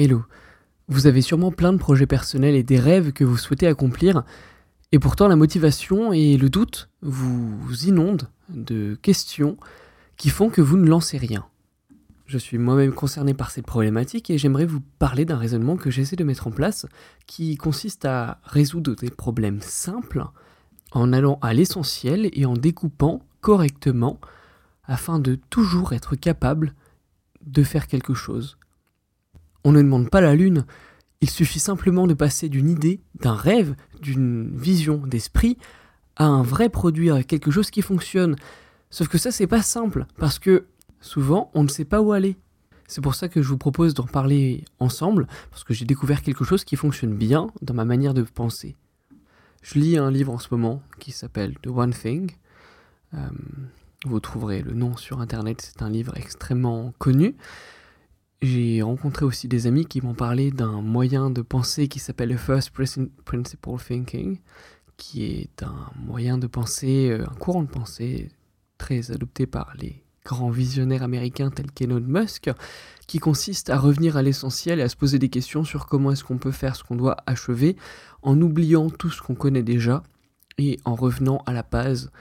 Hello. Vous avez sûrement plein de projets personnels et des rêves que vous souhaitez accomplir, et pourtant la motivation et le doute vous inondent de questions qui font que vous ne lancez rien. Je suis moi-même concerné par cette problématique et j'aimerais vous parler d'un raisonnement que j'essaie de mettre en place qui consiste à résoudre des problèmes simples en allant à l'essentiel et en découpant correctement afin de toujours être capable de faire quelque chose. On ne demande pas la lune, il suffit simplement de passer d'une idée, d'un rêve, d'une vision d'esprit à un vrai produit, à quelque chose qui fonctionne. Sauf que ça, c'est pas simple, parce que souvent, on ne sait pas où aller. C'est pour ça que je vous propose d'en parler ensemble, parce que j'ai découvert quelque chose qui fonctionne bien dans ma manière de penser. Je lis un livre en ce moment qui s'appelle The One Thing. Euh, vous trouverez le nom sur internet, c'est un livre extrêmement connu. J'ai rencontré aussi des amis qui m'ont parlé d'un moyen de penser qui s'appelle le First Principle Thinking, qui est un moyen de penser, euh, un courant de pensée très adopté par les grands visionnaires américains tels qu'Elon Musk, qui consiste à revenir à l'essentiel et à se poser des questions sur comment est-ce qu'on peut faire ce qu'on doit achever en oubliant tout ce qu'on connaît déjà et en revenant à la base,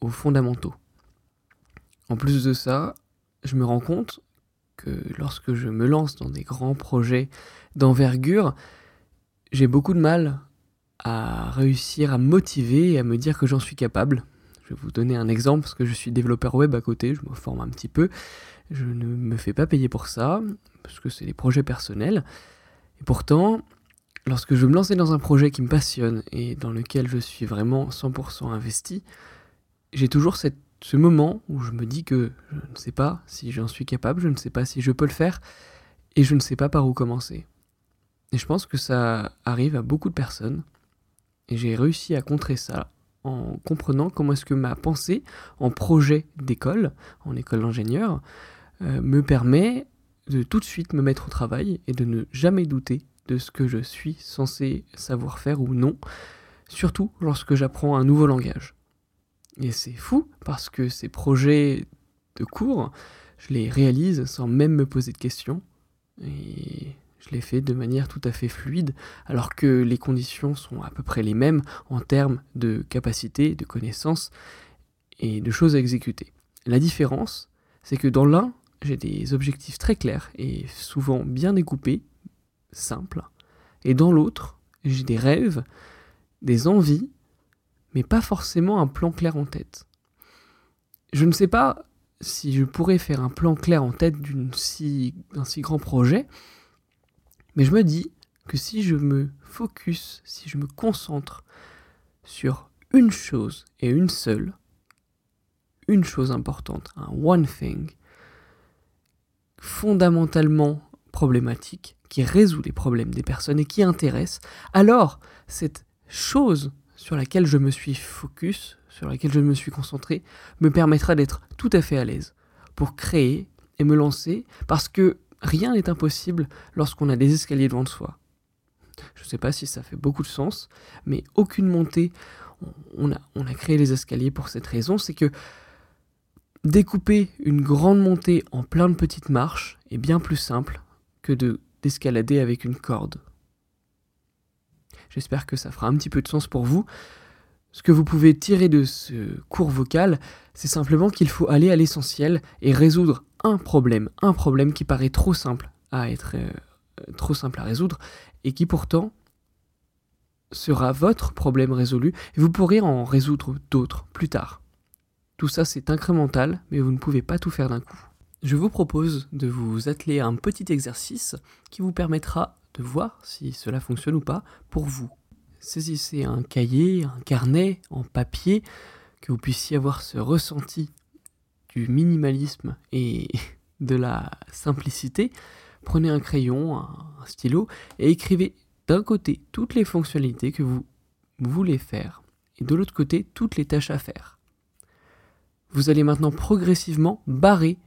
aux fondamentaux. En plus de ça, je me rends compte que lorsque je me lance dans des grands projets d'envergure, j'ai beaucoup de mal à réussir à motiver et à me dire que j'en suis capable. Je vais vous donner un exemple parce que je suis développeur web à côté, je me forme un petit peu. Je ne me fais pas payer pour ça parce que c'est des projets personnels. Et pourtant, lorsque je me lancer dans un projet qui me passionne et dans lequel je suis vraiment 100% investi, j'ai toujours cette ce moment où je me dis que je ne sais pas si j'en suis capable, je ne sais pas si je peux le faire, et je ne sais pas par où commencer. Et je pense que ça arrive à beaucoup de personnes, et j'ai réussi à contrer ça en comprenant comment est-ce que ma pensée en projet d'école, en école d'ingénieur, euh, me permet de tout de suite me mettre au travail et de ne jamais douter de ce que je suis censé savoir faire ou non, surtout lorsque j'apprends un nouveau langage. Et c'est fou parce que ces projets de cours, je les réalise sans même me poser de questions. Et je les fais de manière tout à fait fluide, alors que les conditions sont à peu près les mêmes en termes de capacité, de connaissances et de choses à exécuter. La différence, c'est que dans l'un, j'ai des objectifs très clairs et souvent bien découpés, simples, et dans l'autre, j'ai des rêves, des envies mais pas forcément un plan clair en tête. Je ne sais pas si je pourrais faire un plan clair en tête d'un si, grand projet, mais je me dis que si je me focus, si je me concentre sur une chose et une seule, une chose importante, un one thing, fondamentalement problématique, qui résout les problèmes des personnes et qui intéresse, alors cette chose sur laquelle je me suis focus, sur laquelle je me suis concentré, me permettra d'être tout à fait à l'aise pour créer et me lancer parce que rien n'est impossible lorsqu'on a des escaliers devant soi. Je ne sais pas si ça fait beaucoup de sens, mais aucune montée, on a, créé les escaliers pour cette raison, c'est que découper une grande montée en plein de petites marches est bien plus simple que de d'escalader avec une corde. J'espère que ça fera un petit peu de sens pour vous. Ce que vous pouvez tirer de ce cours vocal, c'est simplement qu'il faut aller à l'essentiel et résoudre un problème, un problème qui paraît trop simple à être euh, trop simple à résoudre et qui pourtant sera votre problème résolu et vous pourrez en résoudre d'autres plus tard. Tout ça c'est incrémental, mais vous ne pouvez pas tout faire d'un coup. Je vous propose de vous atteler à un petit exercice qui vous permettra de voir si cela fonctionne ou pas pour vous. Saisissez un cahier, un carnet en papier, que vous puissiez avoir ce ressenti du minimalisme et de la simplicité. Prenez un crayon, un stylo et écrivez d'un côté toutes les fonctionnalités que vous voulez faire et de l'autre côté toutes les tâches à faire. Vous allez maintenant progressivement barrer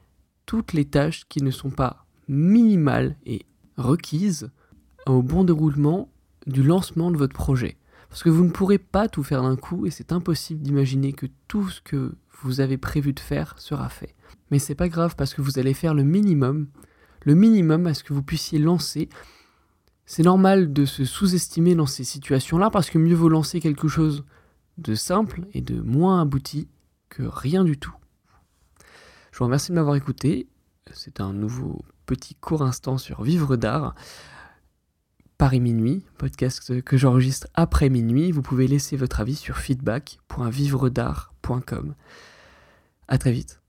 toutes les tâches qui ne sont pas minimales et requises au bon déroulement du lancement de votre projet. Parce que vous ne pourrez pas tout faire d'un coup et c'est impossible d'imaginer que tout ce que vous avez prévu de faire sera fait. Mais c'est pas grave parce que vous allez faire le minimum le minimum à ce que vous puissiez lancer. C'est normal de se sous-estimer dans ces situations-là parce que mieux vaut lancer quelque chose de simple et de moins abouti que rien du tout. Je vous remercie de m'avoir écouté. C'est un nouveau petit court instant sur Vivre d'art. Paris Minuit, podcast que j'enregistre après minuit. Vous pouvez laisser votre avis sur feedback.vivredart.com. À très vite.